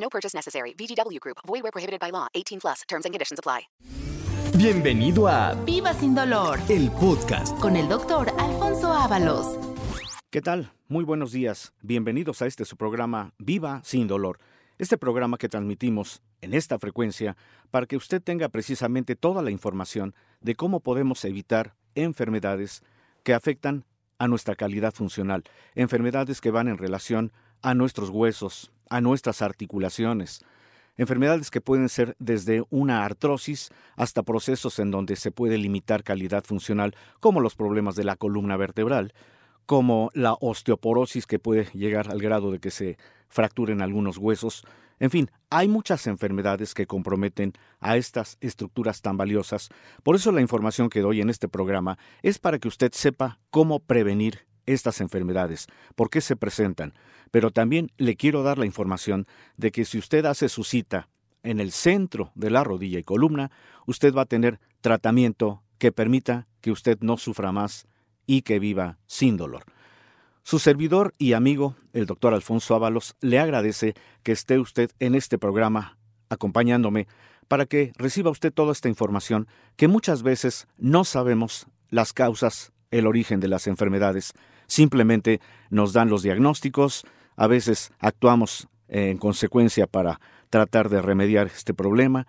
No purchase necessary. VGW Group. Void where prohibited by law. 18 plus. Terms and conditions apply. Bienvenido a Viva sin dolor el podcast. con el doctor Alfonso Ábalos. ¿Qué tal? Muy buenos días. Bienvenidos a este su programa Viva sin dolor. Este programa que transmitimos en esta frecuencia para que usted tenga precisamente toda la información de cómo podemos evitar enfermedades que afectan a nuestra calidad funcional, enfermedades que van en relación a nuestros huesos, a nuestras articulaciones, enfermedades que pueden ser desde una artrosis hasta procesos en donde se puede limitar calidad funcional, como los problemas de la columna vertebral, como la osteoporosis que puede llegar al grado de que se fracturen algunos huesos. En fin, hay muchas enfermedades que comprometen a estas estructuras tan valiosas. Por eso la información que doy en este programa es para que usted sepa cómo prevenir estas enfermedades, por qué se presentan. Pero también le quiero dar la información de que si usted hace su cita en el centro de la rodilla y columna, usted va a tener tratamiento que permita que usted no sufra más y que viva sin dolor. Su servidor y amigo, el doctor Alfonso Ábalos, le agradece que esté usted en este programa acompañándome para que reciba usted toda esta información que muchas veces no sabemos las causas, el origen de las enfermedades. Simplemente nos dan los diagnósticos, a veces actuamos en consecuencia para tratar de remediar este problema,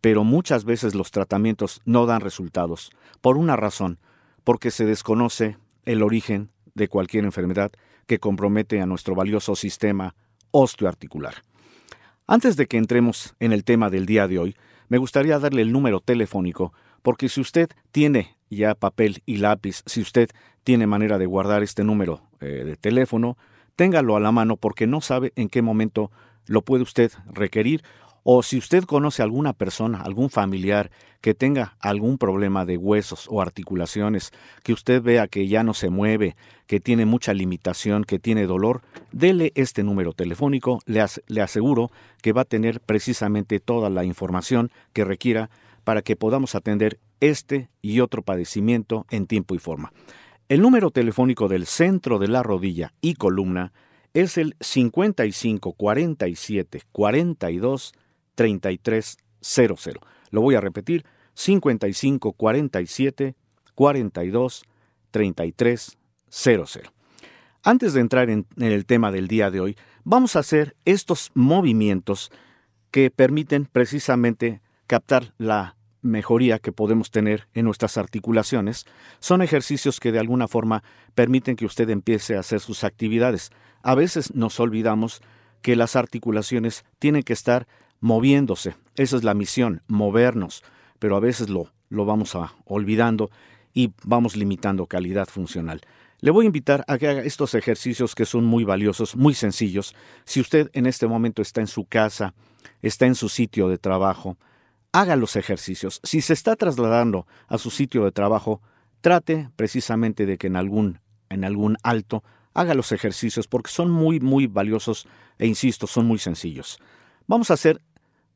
pero muchas veces los tratamientos no dan resultados, por una razón, porque se desconoce el origen de cualquier enfermedad que compromete a nuestro valioso sistema osteoarticular. Antes de que entremos en el tema del día de hoy, me gustaría darle el número telefónico, porque si usted tiene ya papel y lápiz, si usted tiene manera de guardar este número eh, de teléfono, téngalo a la mano porque no sabe en qué momento lo puede usted requerir. O si usted conoce a alguna persona, algún familiar que tenga algún problema de huesos o articulaciones, que usted vea que ya no se mueve, que tiene mucha limitación, que tiene dolor, dele este número telefónico, le, as le aseguro que va a tener precisamente toda la información que requiera para que podamos atender este y otro padecimiento en tiempo y forma. El número telefónico del centro de la rodilla y columna es el 55 47 42 3300. Lo voy a repetir, 55 47 42 3300. Antes de entrar en, en, el tema del día de hoy, vamos a hacer estos movimientos que permiten precisamente captar la mejoría que podemos tener en nuestras articulaciones. Son ejercicios que de alguna forma permiten que usted empiece a hacer sus actividades. A veces nos olvidamos que las articulaciones tienen que estar moviéndose. Esa es la misión, movernos, pero a veces lo, lo vamos a olvidando y vamos limitando calidad funcional. Le voy a invitar a que haga estos ejercicios que son muy valiosos, muy sencillos. Si usted en este momento está en su casa, está en su sitio de trabajo, haga los ejercicios. Si se está trasladando a su sitio de trabajo, trate precisamente de que en algún, en algún alto haga los ejercicios porque son muy, muy valiosos e insisto, son muy sencillos. Vamos a hacer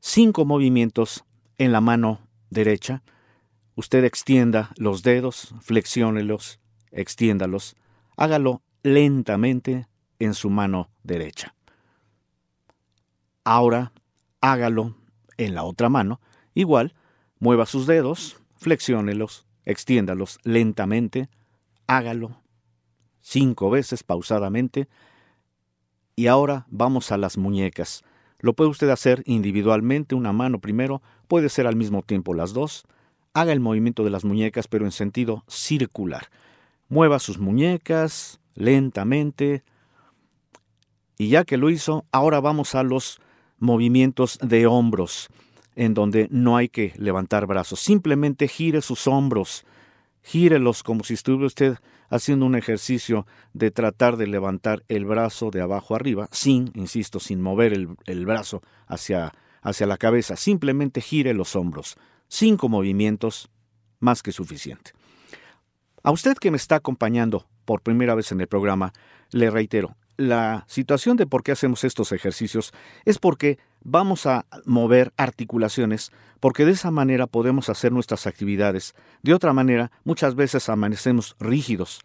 cinco movimientos en la mano derecha. Usted extienda los dedos, flexiónelos, extiéndalos, hágalo lentamente en su mano derecha. Ahora hágalo en la otra mano, igual, mueva sus dedos, flexiónelos, extiéndalos lentamente, hágalo cinco veces pausadamente, y ahora vamos a las muñecas. Lo puede usted hacer individualmente, una mano primero, puede ser al mismo tiempo las dos. Haga el movimiento de las muñecas, pero en sentido circular. Mueva sus muñecas lentamente. Y ya que lo hizo, ahora vamos a los movimientos de hombros, en donde no hay que levantar brazos. Simplemente gire sus hombros gírelos como si estuviera usted haciendo un ejercicio de tratar de levantar el brazo de abajo arriba, sin, insisto, sin mover el, brazo hacia, hacia la cabeza, simplemente gire los hombros. Cinco movimientos, más que suficiente. A usted que me está acompañando por primera vez en el programa, le reitero, la situación de por qué hacemos estos ejercicios es porque vamos a mover articulaciones, porque de esa manera podemos hacer nuestras actividades. De otra manera, muchas veces amanecemos rígidos.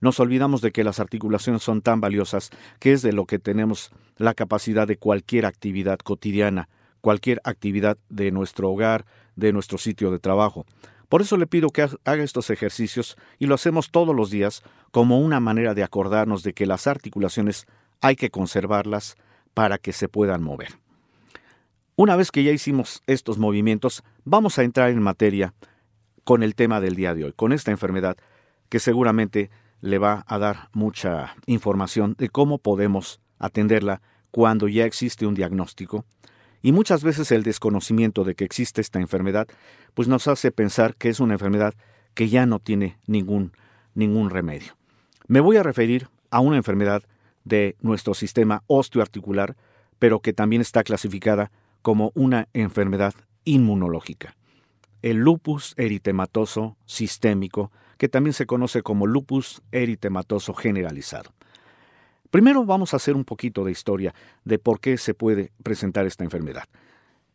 Nos olvidamos de que las articulaciones son tan valiosas que es de lo que tenemos la capacidad de cualquier actividad cotidiana, cualquier actividad de nuestro hogar, de nuestro sitio de trabajo. Por eso le pido que haga estos ejercicios y lo hacemos todos los días como una manera de acordarnos de que las articulaciones hay que conservarlas para que se puedan mover. Una vez que ya hicimos estos movimientos, vamos a entrar en materia con el tema del día de hoy, con esta enfermedad que seguramente le va a dar mucha información de cómo podemos atenderla cuando ya existe un diagnóstico y muchas veces el desconocimiento de que existe esta enfermedad, pues nos hace pensar que es una enfermedad que ya no tiene ningún, ningún remedio. Me voy a referir a una enfermedad de nuestro sistema osteoarticular, pero que también está clasificada como una enfermedad inmunológica. El lupus eritematoso sistémico, que también se conoce como lupus eritematoso generalizado. Primero vamos a hacer un poquito de historia de por qué se puede presentar esta enfermedad.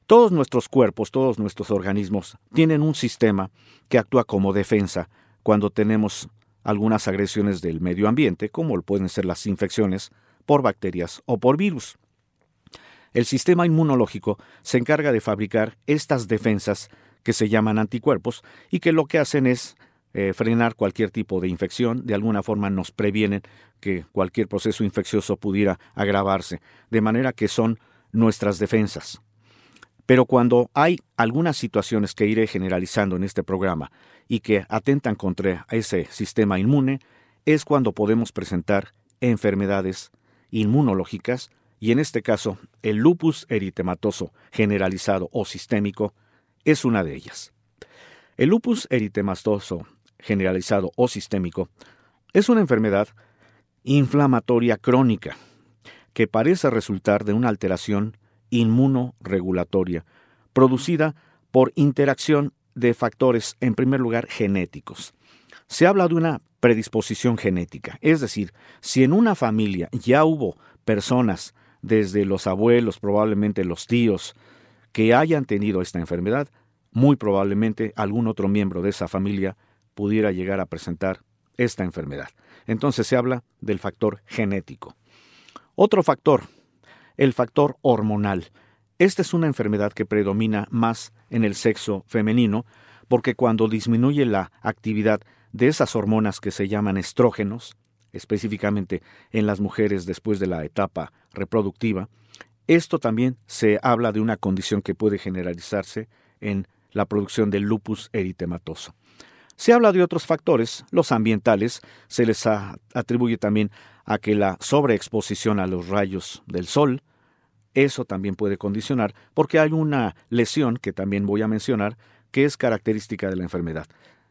Todos nuestros cuerpos, todos nuestros organismos tienen un sistema que actúa como defensa cuando tenemos algunas agresiones del medio ambiente, como pueden ser las infecciones por bacterias o por virus. El sistema inmunológico se encarga de fabricar estas defensas que se llaman anticuerpos y que lo que hacen es eh, frenar cualquier tipo de infección, de alguna forma nos previenen que cualquier proceso infeccioso pudiera agravarse, de manera que son nuestras defensas. Pero cuando hay algunas situaciones que iré generalizando en este programa y que atentan contra ese sistema inmune, es cuando podemos presentar enfermedades inmunológicas y en este caso el lupus eritematoso generalizado o sistémico es una de ellas. El lupus eritematoso generalizado o sistémico, es una enfermedad inflamatoria crónica que parece resultar de una alteración inmunoregulatoria producida por interacción de factores, en primer lugar, genéticos. Se habla de una predisposición genética, es decir, si en una familia ya hubo personas, desde los abuelos, probablemente los tíos, que hayan tenido esta enfermedad, muy probablemente algún otro miembro de esa familia pudiera llegar a presentar esta enfermedad. Entonces se habla del factor genético. Otro factor, el factor hormonal. Esta es una enfermedad que predomina más en el sexo femenino porque cuando disminuye la actividad de esas hormonas que se llaman estrógenos, específicamente en las mujeres después de la etapa reproductiva, esto también se habla de una condición que puede generalizarse en la producción del lupus eritematoso. Se habla de otros factores, los ambientales, se les atribuye también a que la sobreexposición a los rayos del sol, eso también puede condicionar, porque hay una lesión que también voy a mencionar, que es característica de la enfermedad.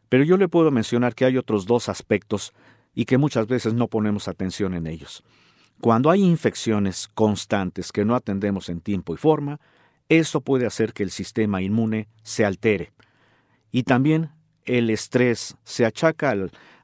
Pero yo le puedo mencionar que hay otros dos aspectos y que muchas veces no ponemos atención en ellos. Cuando hay infecciones constantes que no atendemos en tiempo y forma, eso puede hacer que el sistema inmune se altere. Y también el estrés se achaca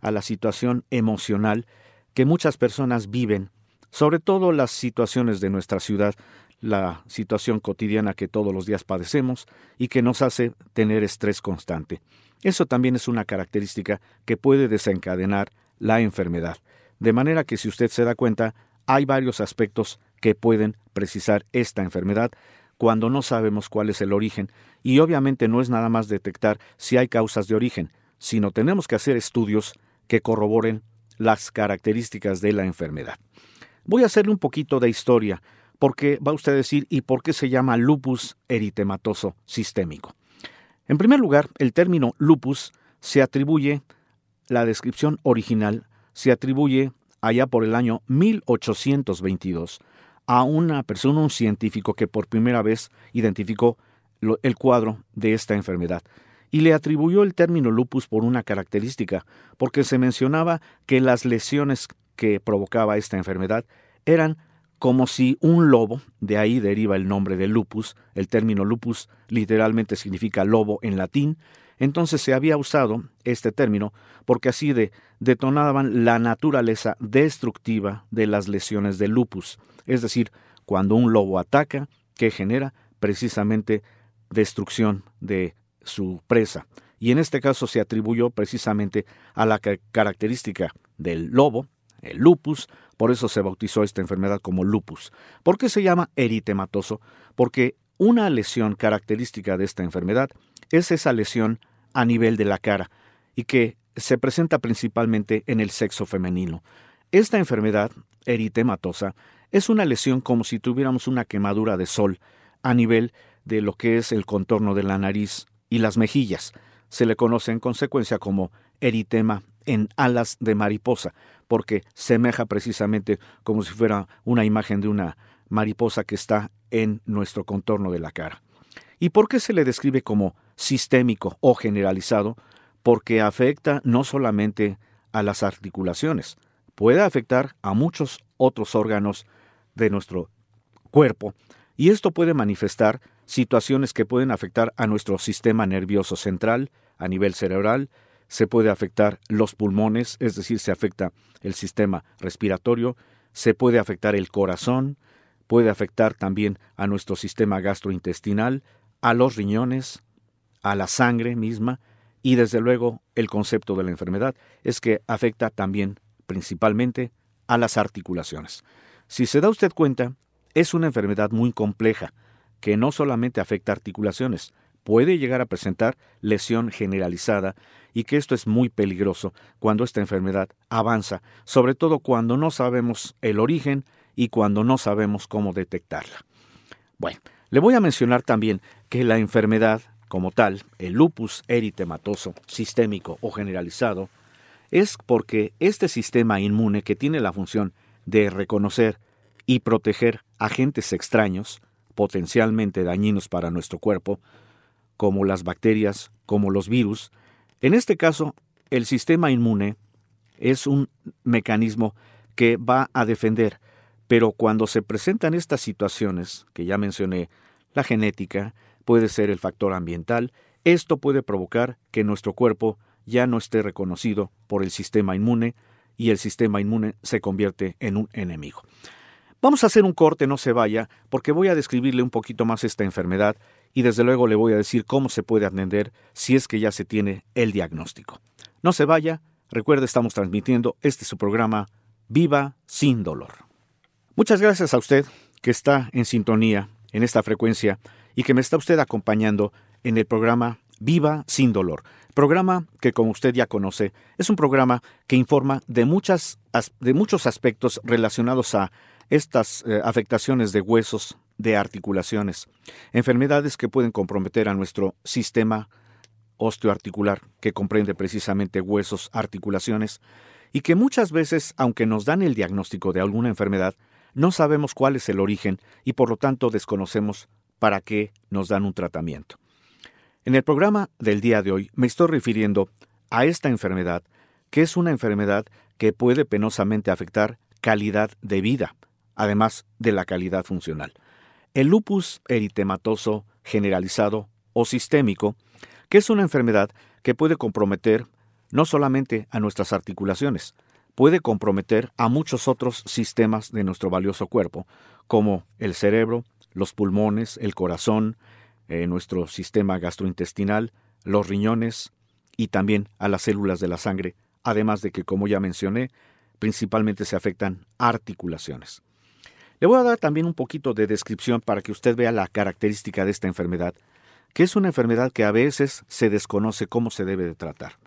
a la situación emocional que muchas personas viven, sobre todo las situaciones de nuestra ciudad, la situación cotidiana que todos los días padecemos y que nos hace tener estrés constante. Eso también es una característica que puede desencadenar la enfermedad. De manera que si usted se da cuenta, hay varios aspectos que pueden precisar esta enfermedad cuando no sabemos cuál es el origen y obviamente no es nada más detectar si hay causas de origen, sino tenemos que hacer estudios que corroboren las características de la enfermedad. Voy a hacerle un poquito de historia, porque va usted a decir, ¿y por qué se llama lupus eritematoso sistémico? En primer lugar, el término lupus se atribuye, la descripción original se atribuye allá por el año 1822 a una persona, un científico que por primera vez identificó el cuadro de esta enfermedad. y le atribuyó el término lupus por una característica, porque se mencionaba que las lesiones que provocaba esta enfermedad eran como si un lobo, de ahí deriva el nombre de lupus, el término lupus literalmente significa lobo en latín, entonces se había usado este término porque así de, detonaban la naturaleza destructiva de las lesiones de lupus, es decir, cuando un lobo ataca, que genera precisamente destrucción de su presa. Y en este caso se atribuyó precisamente a la característica del lobo, el lupus, por eso se bautizó esta enfermedad como lupus. ¿Por qué se llama eritematoso? Porque una lesión característica de esta enfermedad es esa lesión a nivel de la cara y que se presenta principalmente en el sexo femenino. Esta enfermedad eritematosa es una lesión como si tuviéramos una quemadura de sol a nivel de lo que es el contorno de la nariz y las mejillas. Se le conoce en consecuencia como eritema en alas de mariposa, porque semeja precisamente como si fuera una imagen de una mariposa que está en nuestro contorno de la cara. ¿Y por qué se le describe como sistémico o generalizado? Porque afecta no solamente a las articulaciones, puede afectar a muchos otros órganos de nuestro cuerpo, y esto puede manifestar situaciones que pueden afectar a nuestro sistema nervioso central, a nivel cerebral, se puede afectar los pulmones, es decir, se afecta el sistema respiratorio, se puede afectar el corazón, puede afectar también a nuestro sistema gastrointestinal, a los riñones, a la sangre misma y desde luego el concepto de la enfermedad es que afecta también principalmente a las articulaciones. Si se da usted cuenta, es una enfermedad muy compleja que no solamente afecta articulaciones, puede llegar a presentar lesión generalizada y que esto es muy peligroso cuando esta enfermedad avanza, sobre todo cuando no sabemos el origen y cuando no sabemos cómo detectarla. Bueno, le voy a mencionar también que la enfermedad como tal, el lupus eritematoso sistémico o generalizado, es porque este sistema inmune que tiene la función de reconocer y proteger agentes extraños, potencialmente dañinos para nuestro cuerpo, como las bacterias, como los virus, en este caso, el sistema inmune es un mecanismo que va a defender, pero cuando se presentan estas situaciones, que ya mencioné, la genética, puede ser el factor ambiental, esto puede provocar que nuestro cuerpo ya no esté reconocido por el sistema inmune y el sistema inmune se convierte en un enemigo. Vamos a hacer un corte, no se vaya, porque voy a describirle un poquito más esta enfermedad y desde luego le voy a decir cómo se puede atender si es que ya se tiene el diagnóstico. No se vaya, recuerde estamos transmitiendo este su programa Viva sin dolor. Muchas gracias a usted que está en sintonía en esta frecuencia y que me está usted acompañando en el programa Viva sin dolor. Programa que, como usted ya conoce, es un programa que informa de, muchas, de muchos aspectos relacionados a estas eh, afectaciones de huesos, de articulaciones, enfermedades que pueden comprometer a nuestro sistema osteoarticular, que comprende precisamente huesos, articulaciones, y que muchas veces, aunque nos dan el diagnóstico de alguna enfermedad, no sabemos cuál es el origen y por lo tanto desconocemos para qué nos dan un tratamiento. En el programa del día de hoy me estoy refiriendo a esta enfermedad, que es una enfermedad que puede penosamente afectar calidad de vida, además de la calidad funcional. El lupus eritematoso generalizado o sistémico, que es una enfermedad que puede comprometer no solamente a nuestras articulaciones, puede comprometer a muchos otros sistemas de nuestro valioso cuerpo, como el cerebro, los pulmones, el corazón, eh, nuestro sistema gastrointestinal, los riñones y también a las células de la sangre, además de que, como ya mencioné, principalmente se afectan articulaciones. Le voy a dar también un poquito de descripción para que usted vea la característica de esta enfermedad, que es una enfermedad que a veces se desconoce cómo se debe de tratar.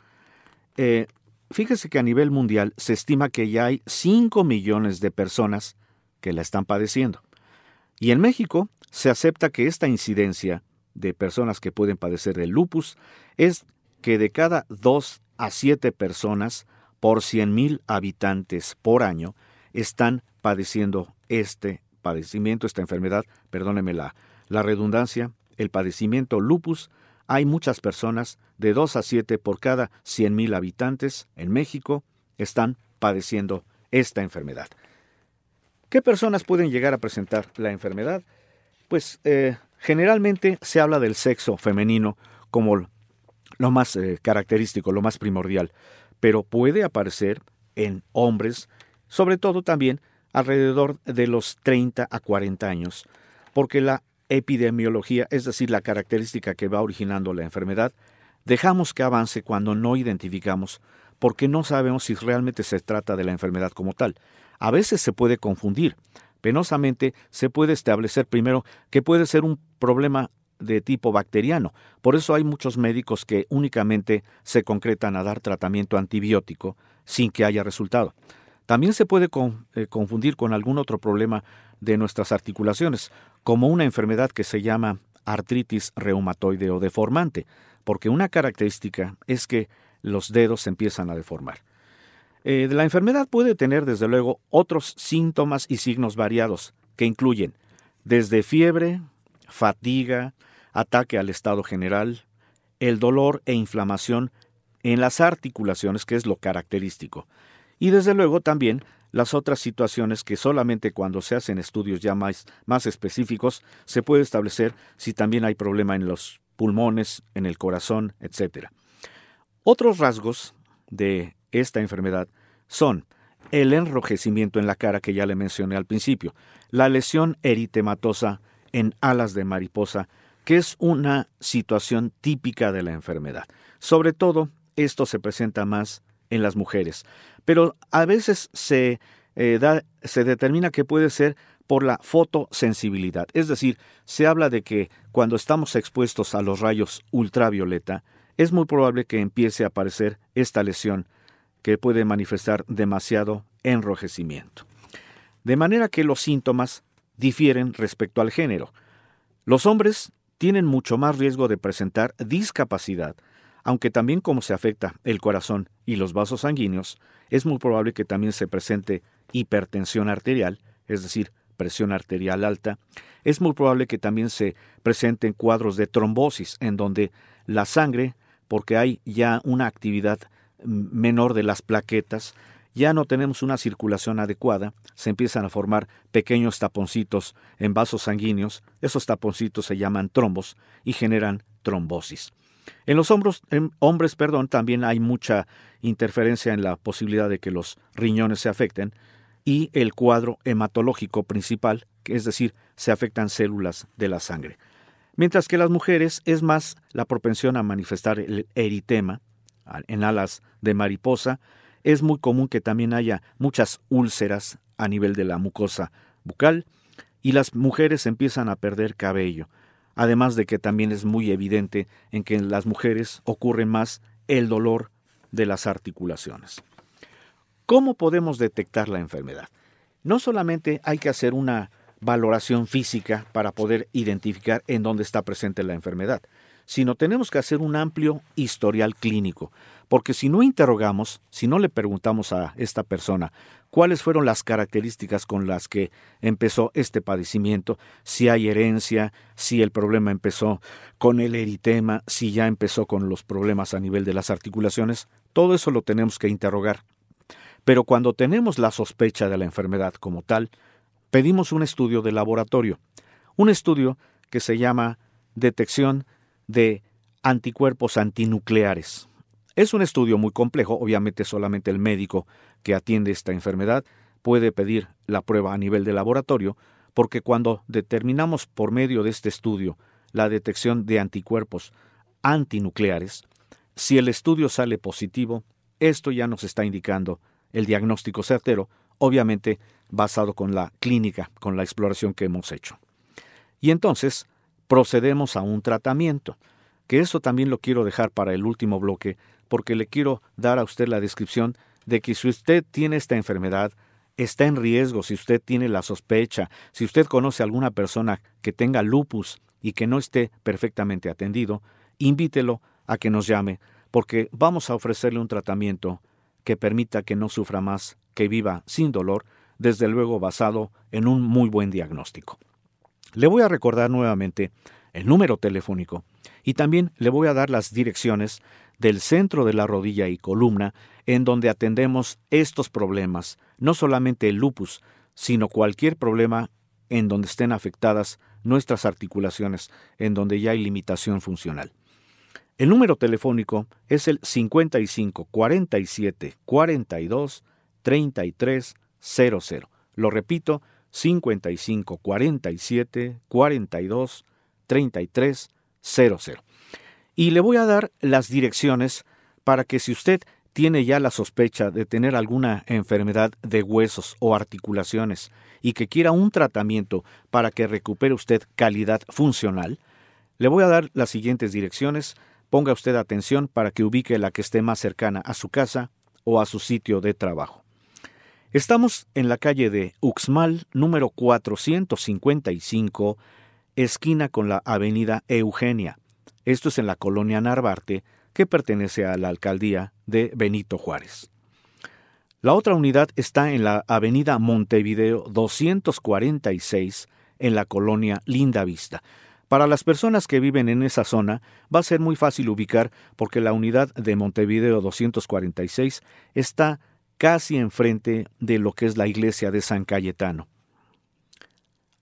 Eh, fíjese que a nivel mundial se estima que ya hay 5 millones de personas que la están padeciendo. Y en México se acepta que esta incidencia de personas que pueden padecer del lupus es que de cada 2 a 7 personas por 100.000 habitantes por año están padeciendo este padecimiento, esta enfermedad, perdóneme la, la redundancia, el padecimiento lupus hay muchas personas, de 2 a 7 por cada 100.000 habitantes en México, están padeciendo esta enfermedad. ¿Qué personas pueden llegar a presentar la enfermedad? Pues eh, generalmente se habla del sexo femenino como lo más eh, característico, lo más primordial, pero puede aparecer en hombres, sobre todo también alrededor de los 30 a 40 años, porque la epidemiología, es decir, la característica que va originando la enfermedad, dejamos que avance cuando no identificamos, porque no sabemos si realmente se trata de la enfermedad como tal. A veces se puede confundir. Penosamente se puede establecer primero que puede ser un problema de tipo bacteriano. Por eso hay muchos médicos que únicamente se concretan a dar tratamiento antibiótico sin que haya resultado. También se puede eh, confundir con algún otro problema de nuestras articulaciones, como una enfermedad que se llama artritis reumatoide o deformante, porque una característica es que los dedos empiezan a deformar. Eh, la enfermedad puede tener, desde luego, otros síntomas y signos variados, que incluyen desde fiebre, fatiga, ataque al estado general, el dolor e inflamación en las articulaciones, que es lo característico, y desde luego también las otras situaciones que solamente cuando se hacen estudios ya más, más específicos se puede establecer si también hay problema en los pulmones, en el corazón, etc. Otros rasgos de esta enfermedad son el enrojecimiento en la cara que ya le mencioné al principio, la lesión eritematosa en alas de mariposa, que es una situación típica de la enfermedad. Sobre todo, esto se presenta más en las mujeres, pero a veces se, eh, se determina que puede ser por la fotosensibilidad, es decir, se habla de que cuando estamos expuestos a los rayos ultravioleta, es muy probable que empiece a aparecer esta lesión que puede manifestar demasiado enrojecimiento. De manera que los síntomas difieren respecto al género. Los hombres tienen mucho más riesgo de presentar discapacidad, aunque también como se afecta el corazón y los vasos sanguíneos, es muy probable que también se presente hipertensión arterial, es decir, presión arterial alta, es muy probable que también se presenten cuadros de trombosis, en donde la sangre, porque hay ya una actividad menor de las plaquetas, ya no tenemos una circulación adecuada, se empiezan a formar pequeños taponcitos en vasos sanguíneos, esos taponcitos se llaman trombos y generan trombosis. En los hombres perdón, también hay mucha interferencia en la posibilidad de que los riñones se afecten y el cuadro hematológico principal, es decir, se afectan células de la sangre. Mientras que las mujeres es más la propensión a manifestar el eritema en alas de mariposa, es muy común que también haya muchas úlceras a nivel de la mucosa bucal y las mujeres empiezan a perder cabello, además de que también es muy evidente en que en las mujeres ocurre más el dolor de las articulaciones. ¿Cómo podemos detectar la enfermedad? No solamente hay que hacer una valoración física para poder identificar en dónde está presente la enfermedad, sino tenemos que hacer un amplio historial clínico, porque si no interrogamos, si no le preguntamos a esta persona cuáles fueron las características con las que empezó este padecimiento, si hay herencia, si el problema empezó con el eritema, si ya empezó con los problemas a nivel de las articulaciones, todo eso lo tenemos que interrogar. Pero cuando tenemos la sospecha de la enfermedad como tal, pedimos un estudio de laboratorio, un estudio que se llama detección de anticuerpos antinucleares. Es un estudio muy complejo, obviamente solamente el médico que atiende esta enfermedad puede pedir la prueba a nivel de laboratorio, porque cuando determinamos por medio de este estudio la detección de anticuerpos antinucleares, si el estudio sale positivo, esto ya nos está indicando el diagnóstico certero, obviamente basado con la clínica, con la exploración que hemos hecho. Y entonces procedemos a un tratamiento, que eso también lo quiero dejar para el último bloque, porque le quiero dar a usted la descripción de que si usted tiene esta enfermedad, está en riesgo, si usted tiene la sospecha, si usted conoce a alguna persona que tenga lupus y que no esté perfectamente atendido, invítelo a que nos llame, porque vamos a ofrecerle un tratamiento que permita que no sufra más, que viva sin dolor, desde luego basado en un muy buen diagnóstico. Le voy a recordar nuevamente el número telefónico y también le voy a dar las direcciones del centro de la rodilla y columna en donde atendemos estos problemas, no solamente el lupus, sino cualquier problema en donde estén afectadas nuestras articulaciones, en donde ya hay limitación funcional. El número telefónico es el 55 47 42 33 00. Lo repito, 55 47 42 33 00. Y le voy a dar las direcciones para que si usted tiene ya la sospecha de tener alguna enfermedad de huesos o articulaciones y que quiera un tratamiento para que recupere usted calidad funcional, le voy a dar las siguientes direcciones. Ponga usted atención para que ubique la que esté más cercana a su casa o a su sitio de trabajo. Estamos en la calle de Uxmal, número 455, esquina con la avenida Eugenia. Esto es en la colonia Narvarte, que pertenece a la alcaldía de Benito Juárez. La otra unidad está en la avenida Montevideo 246, en la colonia Linda Vista. Para las personas que viven en esa zona va a ser muy fácil ubicar porque la unidad de Montevideo 246 está casi enfrente de lo que es la iglesia de San Cayetano.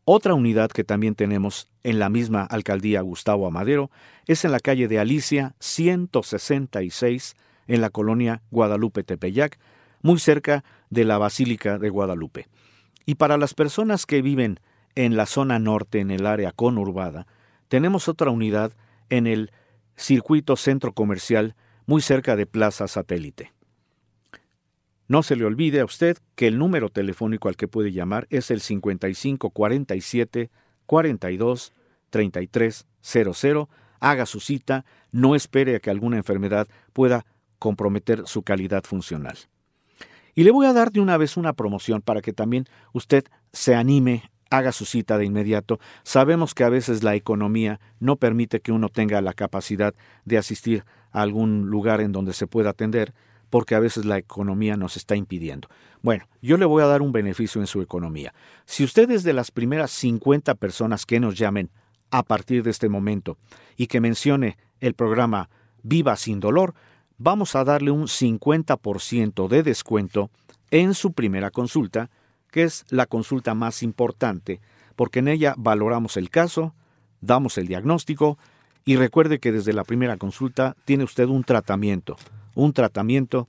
Otra unidad que también tenemos en la misma alcaldía Gustavo Amadero es en la calle de Alicia 166 en la colonia Guadalupe Tepeyac, muy cerca de la Basílica de Guadalupe. Y para las personas que viven en la zona norte, en el área conurbada, tenemos otra unidad en el circuito centro comercial muy cerca de Plaza Satélite. No se le olvide a usted que el número telefónico al que puede llamar es el 55 47 42 33 00. Haga su cita, no espere a que alguna enfermedad pueda comprometer su calidad funcional. Y le voy a dar de una vez una promoción para que también usted se anime, haga su cita de inmediato. Sabemos que a veces la economía no permite que uno tenga la capacidad de asistir a algún lugar en donde se pueda atender, porque a veces la economía nos está impidiendo. Bueno, yo le voy a dar un beneficio en su economía. Si usted es de las primeras 50 personas que nos llamen a partir de este momento y que mencione el programa Viva sin dolor, vamos a darle un 50% de descuento en su primera consulta, que es la consulta más importante, porque en ella valoramos el caso, damos el diagnóstico y recuerde que desde la primera consulta tiene usted un tratamiento, un tratamiento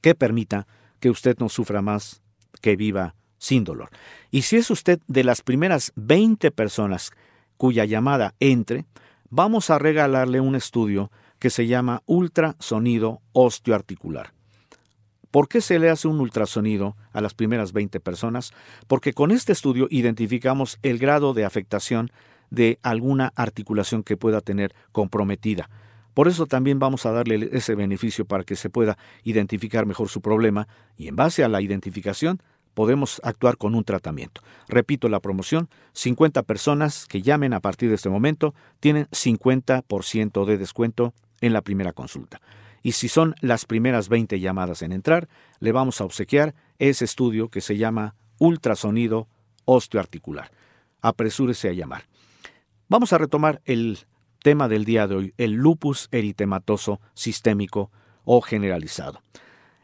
que permita que usted no sufra más, que viva sin dolor. Y si es usted de las primeras 20 personas cuya llamada entre, vamos a regalarle un estudio que se llama ultrasonido osteoarticular. ¿Por qué se le hace un ultrasonido a las primeras 20 personas? Porque con este estudio identificamos el grado de afectación de alguna articulación que pueda tener comprometida. Por eso también vamos a darle ese beneficio para que se pueda identificar mejor su problema y en base a la identificación podemos actuar con un tratamiento. Repito la promoción, 50 personas que llamen a partir de este momento tienen 50% de descuento en la primera consulta. Y si son las primeras 20 llamadas en entrar, le vamos a obsequiar ese estudio que se llama ultrasonido osteoarticular. Apresúrese a llamar. Vamos a retomar el tema del día de hoy, el lupus eritematoso sistémico o generalizado.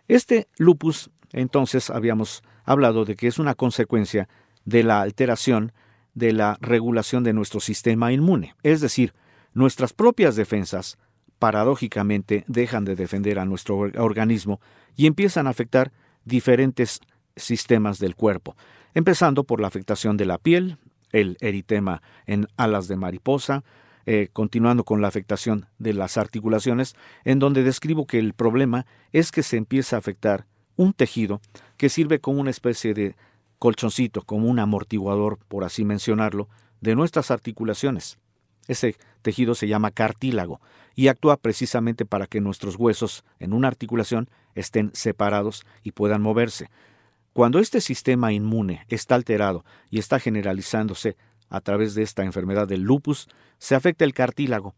Este lupus, entonces, habíamos hablado de que es una consecuencia de la alteración de la regulación de nuestro sistema inmune, es decir, nuestras propias defensas, paradójicamente, dejan de defender a nuestro organismo y empiezan a afectar diferentes sistemas del cuerpo, empezando por la afectación de la piel, el eritema en alas de mariposa, eh, continuando con la afectación de las articulaciones, en donde describo que el problema es que se empieza a afectar un tejido que sirve como una especie de colchoncito, como un amortiguador, por así mencionarlo, de nuestras articulaciones. Ese tejido se llama cartílago y actúa precisamente para que nuestros huesos en una articulación estén separados y puedan moverse. Cuando este sistema inmune está alterado y está generalizándose a través de esta enfermedad del lupus, se afecta el cartílago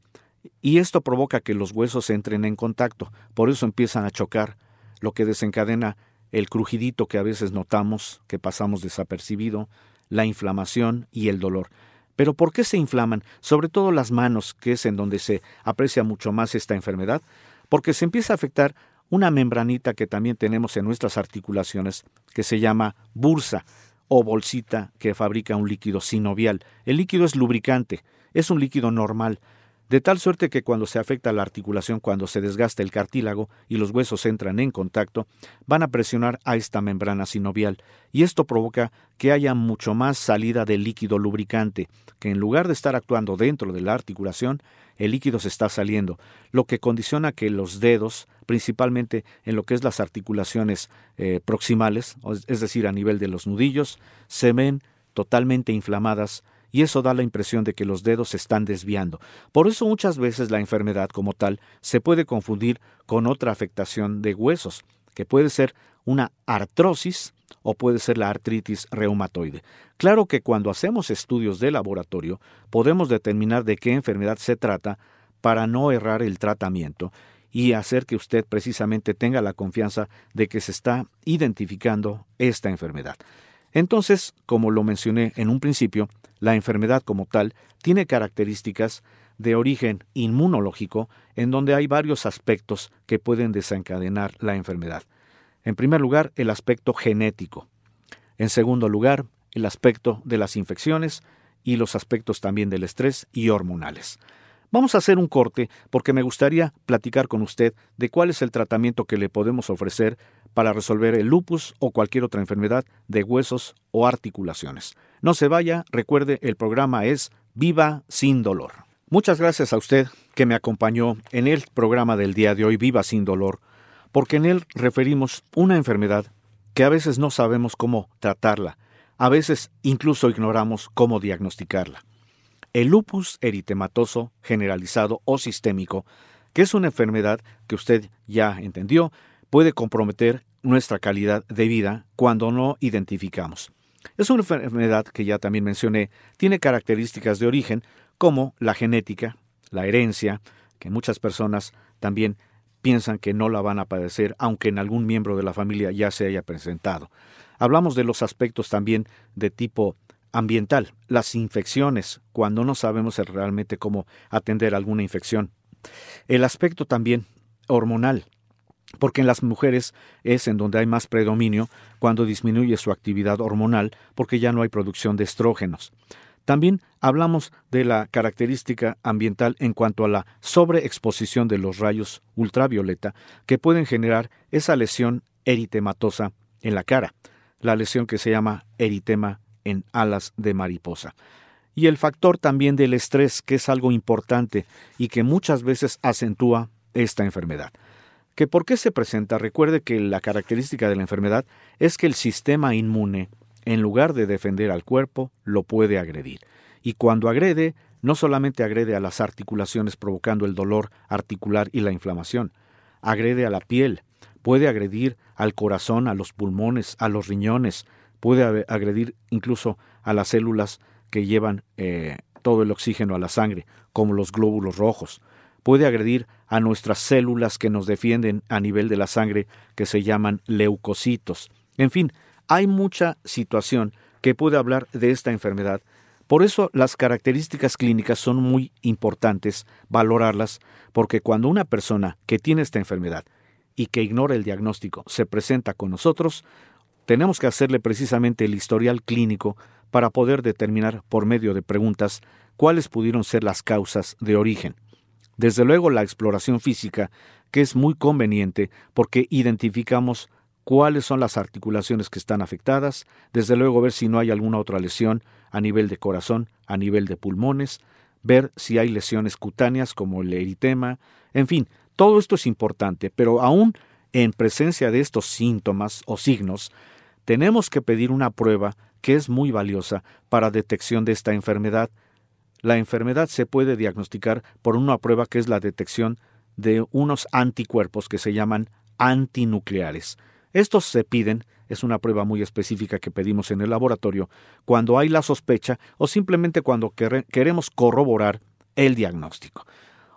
y esto provoca que los huesos entren en contacto, por eso empiezan a chocar, lo que desencadena el crujidito que a veces notamos, que pasamos desapercibido, la inflamación y el dolor. Pero ¿por qué se inflaman? Sobre todo las manos, que es en donde se aprecia mucho más esta enfermedad, porque se empieza a afectar una membranita que también tenemos en nuestras articulaciones, que se llama bursa o bolsita que fabrica un líquido sinovial. El líquido es lubricante, es un líquido normal, de tal suerte que cuando se afecta la articulación, cuando se desgasta el cartílago y los huesos entran en contacto, van a presionar a esta membrana sinovial, y esto provoca que haya mucho más salida de líquido lubricante, que en lugar de estar actuando dentro de la articulación, el líquido se está saliendo, lo que condiciona que los dedos, principalmente en lo que es las articulaciones eh, proximales, es decir, a nivel de los nudillos, se ven totalmente inflamadas y eso da la impresión de que los dedos se están desviando. Por eso muchas veces la enfermedad como tal se puede confundir con otra afectación de huesos, que puede ser una artrosis o puede ser la artritis reumatoide. Claro que cuando hacemos estudios de laboratorio podemos determinar de qué enfermedad se trata para no errar el tratamiento y hacer que usted precisamente tenga la confianza de que se está identificando esta enfermedad. Entonces, como lo mencioné en un principio, la enfermedad como tal tiene características de origen inmunológico en donde hay varios aspectos que pueden desencadenar la enfermedad. En primer lugar, el aspecto genético. En segundo lugar, el aspecto de las infecciones y los aspectos también del estrés y hormonales. Vamos a hacer un corte porque me gustaría platicar con usted de cuál es el tratamiento que le podemos ofrecer para resolver el lupus o cualquier otra enfermedad de huesos o articulaciones. No se vaya, recuerde, el programa es Viva sin dolor. Muchas gracias a usted que me acompañó en el programa del día de hoy Viva sin dolor, porque en él referimos una enfermedad que a veces no sabemos cómo tratarla, a veces incluso ignoramos cómo diagnosticarla. El lupus eritematoso generalizado o sistémico, que es una enfermedad que usted ya entendió, puede comprometer nuestra calidad de vida cuando no identificamos. Es una enfermedad que ya también mencioné, tiene características de origen como la genética, la herencia, que muchas personas también piensan que no la van a padecer, aunque en algún miembro de la familia ya se haya presentado. Hablamos de los aspectos también de tipo ambiental, las infecciones, cuando no sabemos realmente cómo atender alguna infección. El aspecto también hormonal, porque en las mujeres es en donde hay más predominio cuando disminuye su actividad hormonal porque ya no hay producción de estrógenos. También hablamos de la característica ambiental en cuanto a la sobreexposición de los rayos ultravioleta que pueden generar esa lesión eritematosa en la cara, la lesión que se llama eritema en alas de mariposa. Y el factor también del estrés, que es algo importante y que muchas veces acentúa esta enfermedad que por qué se presenta, recuerde que la característica de la enfermedad es que el sistema inmune, en lugar de defender al cuerpo, lo puede agredir. Y cuando agrede, no solamente agrede a las articulaciones provocando el dolor articular y la inflamación, agrede a la piel, puede agredir al corazón, a los pulmones, a los riñones, puede agredir incluso a las células que llevan eh, todo el oxígeno a la sangre, como los glóbulos rojos puede agredir a nuestras células que nos defienden a nivel de la sangre, que se llaman leucocitos. En fin, hay mucha situación que puede hablar de esta enfermedad. Por eso las características clínicas son muy importantes valorarlas, porque cuando una persona que tiene esta enfermedad y que ignora el diagnóstico se presenta con nosotros, tenemos que hacerle precisamente el historial clínico para poder determinar por medio de preguntas cuáles pudieron ser las causas de origen. Desde luego la exploración física, que es muy conveniente porque identificamos cuáles son las articulaciones que están afectadas, desde luego ver si no hay alguna otra lesión a nivel de corazón, a nivel de pulmones, ver si hay lesiones cutáneas como el eritema, en fin, todo esto es importante, pero aún en presencia de estos síntomas o signos, tenemos que pedir una prueba que es muy valiosa para detección de esta enfermedad, la enfermedad se puede diagnosticar por una prueba que es la detección de unos anticuerpos que se llaman antinucleares. Estos se piden, es una prueba muy específica que pedimos en el laboratorio, cuando hay la sospecha o simplemente cuando queremos corroborar el diagnóstico.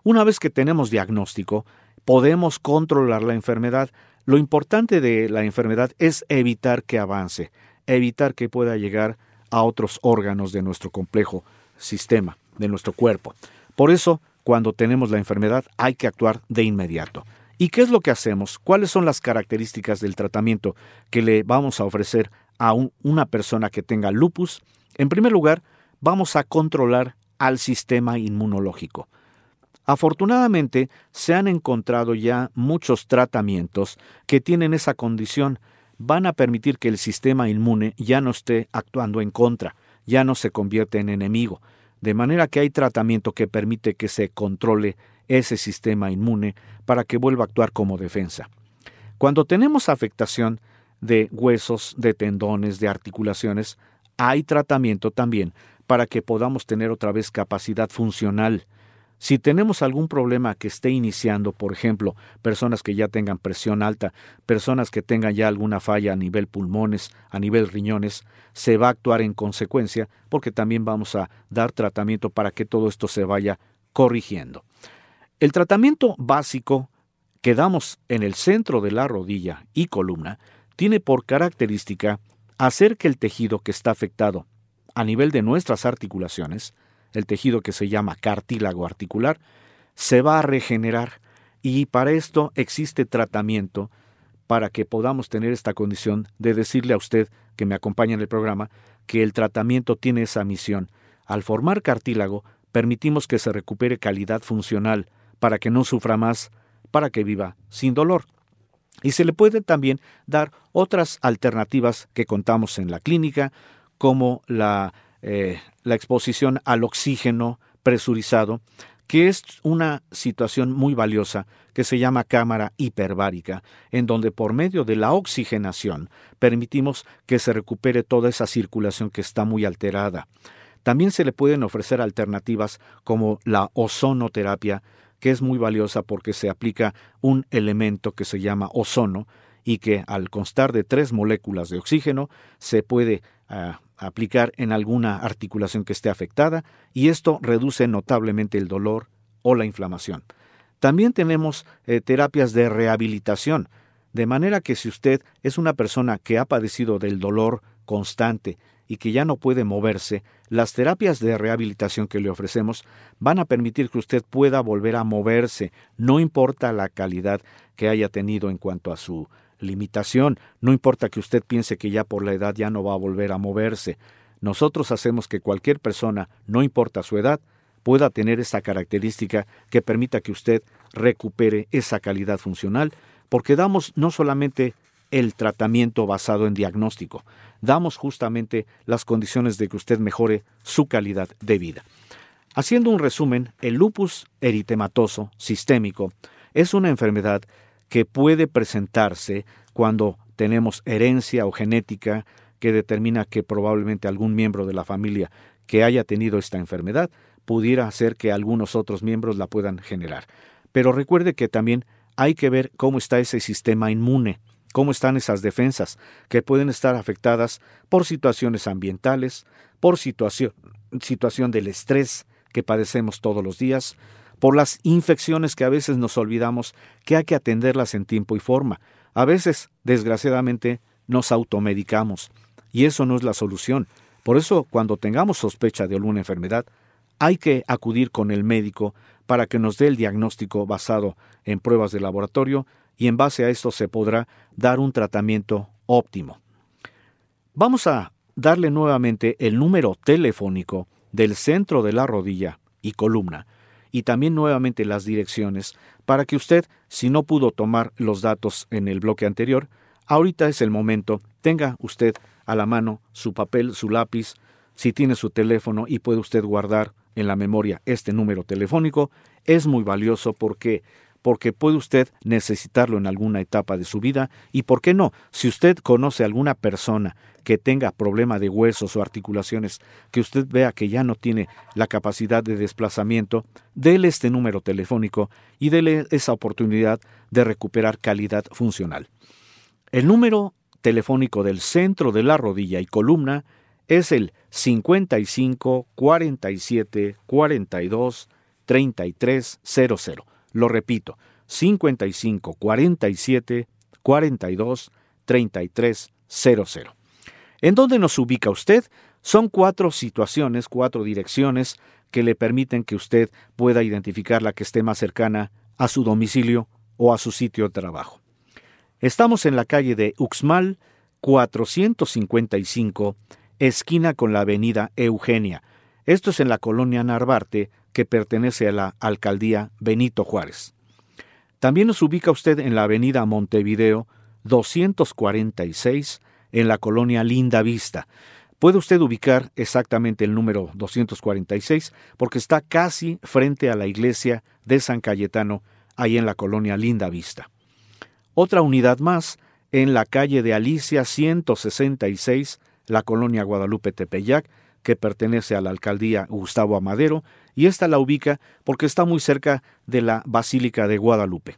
Una vez que tenemos diagnóstico, podemos controlar la enfermedad. Lo importante de la enfermedad es evitar que avance, evitar que pueda llegar a otros órganos de nuestro complejo sistema, de nuestro cuerpo. Por eso, cuando tenemos la enfermedad, hay que actuar de inmediato. ¿Y qué es lo que hacemos? ¿Cuáles son las características del tratamiento que le vamos a ofrecer a una persona que tenga lupus? En primer lugar, vamos a controlar al sistema inmunológico. Afortunadamente, se han encontrado ya muchos tratamientos que tienen esa condición. Van a permitir que el sistema inmune ya no esté actuando en contra, ya no se convierte en enemigo. De manera que hay tratamiento que permite que se controle ese sistema inmune para que vuelva a actuar como defensa. Cuando tenemos afectación de huesos, de tendones, de articulaciones, hay tratamiento también para que podamos tener otra vez capacidad funcional. Si tenemos algún problema que esté iniciando, por ejemplo, personas que ya tengan presión alta, personas que tengan ya alguna falla a nivel pulmones, a nivel riñones, se va a actuar en consecuencia porque también vamos a dar tratamiento para que todo esto se vaya corrigiendo. El tratamiento básico que damos en el centro de la rodilla y columna tiene por característica hacer que el tejido que está afectado a nivel de nuestras articulaciones, el tejido que se llama cartílago articular, se va a regenerar y para esto existe tratamiento para que podamos tener esta condición de decirle a usted que me acompaña en el programa que el tratamiento tiene esa misión. Al formar cartílago, permitimos que se recupere calidad funcional, para que no sufra más, para que viva sin dolor. Y se le puede también dar otras alternativas que contamos en la clínica, como la, eh, la exposición al oxígeno presurizado, que es una situación muy valiosa que se llama cámara hiperbárica, en donde por medio de la oxigenación permitimos que se recupere toda esa circulación que está muy alterada. También se le pueden ofrecer alternativas como la ozonoterapia, que es muy valiosa porque se aplica un elemento que se llama ozono y que al constar de tres moléculas de oxígeno se puede ah, aplicar en alguna articulación que esté afectada y esto reduce notablemente el dolor o la inflamación. También tenemos eh, terapias de rehabilitación, de manera que si usted es una persona que ha padecido del dolor constante y que ya no puede moverse, las terapias de rehabilitación que le ofrecemos van a permitir que usted pueda volver a moverse, no importa la calidad que haya tenido en cuanto a su limitación, no importa que usted piense que ya por la edad ya no va a volver a moverse. Nosotros hacemos que cualquier persona, no importa su edad, pueda tener esa característica que permita que usted recupere esa calidad funcional, porque damos no solamente el tratamiento basado en diagnóstico, damos justamente las condiciones de que usted mejore su calidad de vida. Haciendo un resumen, el lupus eritematoso sistémico es una enfermedad que puede presentarse cuando tenemos herencia o genética que determina que probablemente algún miembro de la familia que haya tenido esta enfermedad pudiera hacer que algunos otros miembros la puedan generar. Pero recuerde que también hay que ver cómo está ese sistema inmune cómo están esas defensas, que pueden estar afectadas por situaciones ambientales, por situación, situación del estrés que padecemos todos los días, por las infecciones que a veces nos olvidamos que hay que atenderlas en tiempo y forma. A veces, desgraciadamente, nos automedicamos, y eso no es la solución. Por eso, cuando tengamos sospecha de alguna enfermedad, hay que acudir con el médico para que nos dé el diagnóstico basado en pruebas de laboratorio y en base a esto se podrá dar un tratamiento óptimo. Vamos a darle nuevamente el número telefónico del centro de la rodilla y columna y también nuevamente las direcciones para que usted, si no pudo tomar los datos en el bloque anterior, ahorita es el momento, tenga usted a la mano su papel, su lápiz, si tiene su teléfono y puede usted guardar en la memoria este número telefónico, es muy valioso porque porque puede usted necesitarlo en alguna etapa de su vida y por qué no, si usted conoce a alguna persona que tenga problema de huesos o articulaciones, que usted vea que ya no tiene la capacidad de desplazamiento, déle este número telefónico y déle esa oportunidad de recuperar calidad funcional. El número telefónico del centro de la rodilla y columna es el 55 47 42 33 00. Lo repito, 55 47 42 33 00. ¿En dónde nos ubica usted? Son cuatro situaciones, cuatro direcciones que le permiten que usted pueda identificar la que esté más cercana a su domicilio o a su sitio de trabajo. Estamos en la calle de Uxmal 455, esquina con la avenida Eugenia. Esto es en la colonia Narvarte, que pertenece a la alcaldía Benito Juárez. También nos ubica usted en la avenida Montevideo 246, en la colonia Linda Vista. Puede usted ubicar exactamente el número 246 porque está casi frente a la iglesia de San Cayetano, ahí en la colonia Linda Vista. Otra unidad más en la calle de Alicia 166, la colonia Guadalupe Tepeyac, que pertenece a la alcaldía Gustavo Amadero, y esta la ubica porque está muy cerca de la Basílica de Guadalupe.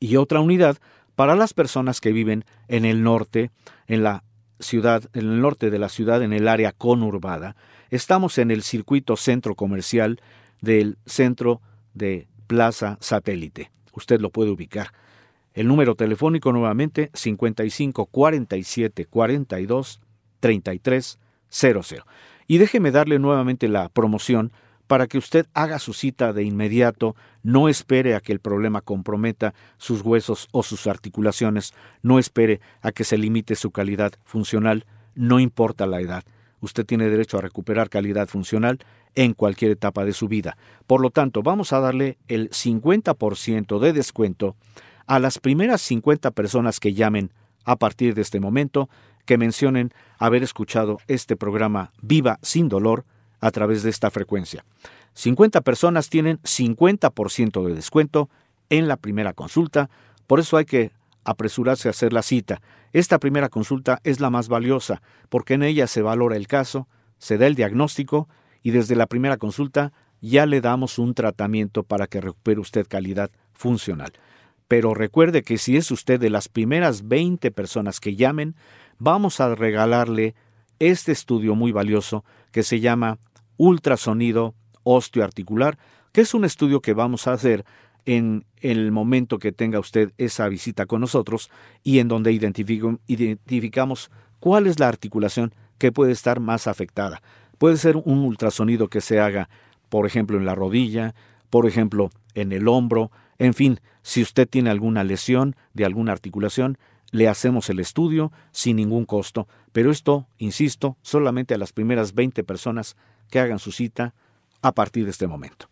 Y otra unidad para las personas que viven en el norte, en la ciudad, en el norte de la ciudad, en el área conurbada. Estamos en el circuito centro comercial del centro de Plaza Satélite. Usted lo puede ubicar. El número telefónico nuevamente 55 47 42 33 00. Y déjeme darle nuevamente la promoción para que usted haga su cita de inmediato, no espere a que el problema comprometa sus huesos o sus articulaciones, no espere a que se limite su calidad funcional, no importa la edad. Usted tiene derecho a recuperar calidad funcional en cualquier etapa de su vida. Por lo tanto, vamos a darle el 50% de descuento a las primeras 50 personas que llamen a partir de este momento, que mencionen haber escuchado este programa Viva sin dolor a través de esta frecuencia. 50 personas tienen 50% de descuento en la primera consulta, por eso hay que apresurarse a hacer la cita. Esta primera consulta es la más valiosa, porque en ella se valora el caso, se da el diagnóstico y desde la primera consulta ya le damos un tratamiento para que recupere usted calidad funcional. Pero recuerde que si es usted de las primeras 20 personas que llamen, vamos a regalarle este estudio muy valioso que se llama ultrasonido osteoarticular, que es un estudio que vamos a hacer en el momento que tenga usted esa visita con nosotros y en donde identificamos cuál es la articulación que puede estar más afectada. Puede ser un ultrasonido que se haga, por ejemplo, en la rodilla, por ejemplo, en el hombro, en fin, si usted tiene alguna lesión de alguna articulación, le hacemos el estudio sin ningún costo, pero esto, insisto, solamente a las primeras 20 personas que hagan su cita a partir de este momento.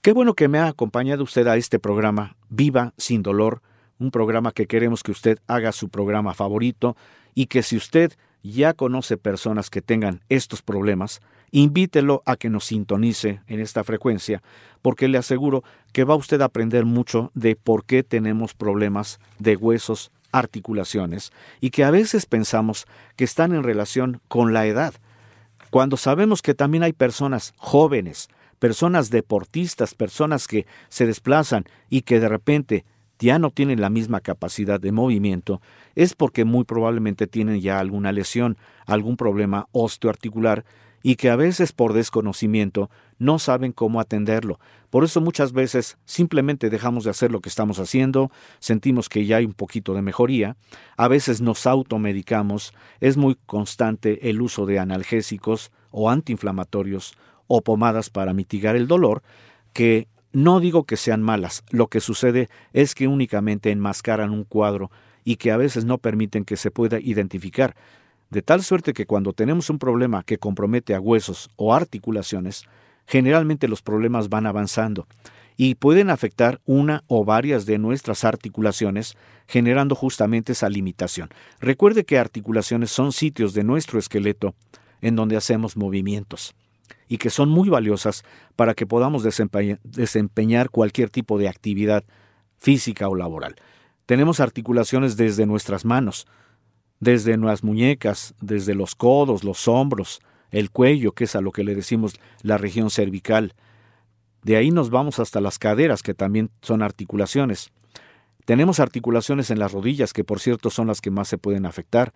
Qué bueno que me ha acompañado usted a este programa Viva sin dolor, un programa que queremos que usted haga su programa favorito y que si usted ya conoce personas que tengan estos problemas, invítelo a que nos sintonice en esta frecuencia, porque le aseguro que va usted a aprender mucho de por qué tenemos problemas de huesos articulaciones y que a veces pensamos que están en relación con la edad, cuando sabemos que también hay personas jóvenes, personas deportistas, personas que se desplazan y que de repente ya no tienen la misma capacidad de movimiento, es porque muy probablemente tienen ya alguna lesión, algún problema osteoarticular y que a veces por desconocimiento no saben cómo atenderlo. Por eso muchas veces simplemente dejamos de hacer lo que estamos haciendo, sentimos que ya hay un poquito de mejoría, a veces nos automedicamos, es muy constante el uso de analgésicos o antiinflamatorios o pomadas para mitigar el dolor, que no digo que sean malas, lo que sucede es que únicamente enmascaran un cuadro y que a veces no permiten que se pueda identificar de tal suerte que cuando tenemos un problema que compromete a huesos o articulaciones, generalmente los problemas van avanzando y pueden afectar una o varias de nuestras articulaciones, generando justamente esa limitación. Recuerde que articulaciones son sitios de nuestro esqueleto en donde hacemos movimientos y que son muy valiosas para que podamos desempeñar cualquier tipo de actividad física o laboral. Tenemos articulaciones desde nuestras manos, desde nuestras muñecas, desde los codos, los hombros, el cuello, que es a lo que le decimos la región cervical. De ahí nos vamos hasta las caderas, que también son articulaciones. Tenemos articulaciones en las rodillas, que por cierto son las que más se pueden afectar,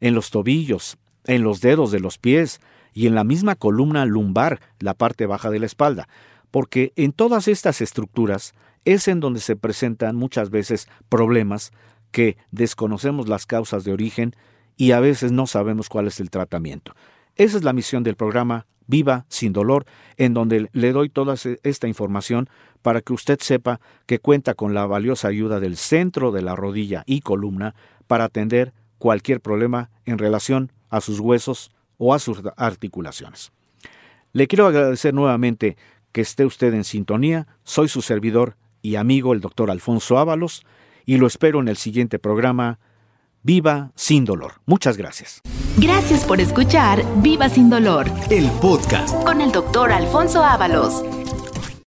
en los tobillos, en los dedos de los pies y en la misma columna lumbar, la parte baja de la espalda, porque en todas estas estructuras es en donde se presentan muchas veces problemas que desconocemos las causas de origen y a veces no sabemos cuál es el tratamiento. Esa es la misión del programa Viva sin dolor, en donde le doy toda esta información para que usted sepa que cuenta con la valiosa ayuda del centro de la rodilla y columna para atender cualquier problema en relación a sus huesos o a sus articulaciones. Le quiero agradecer nuevamente que esté usted en sintonía. Soy su servidor y amigo el doctor Alfonso Ábalos y lo espero en el siguiente programa Viva sin dolor. Muchas gracias. Gracias por escuchar Viva sin dolor El podcast. con el doctor Alfonso Ábalos.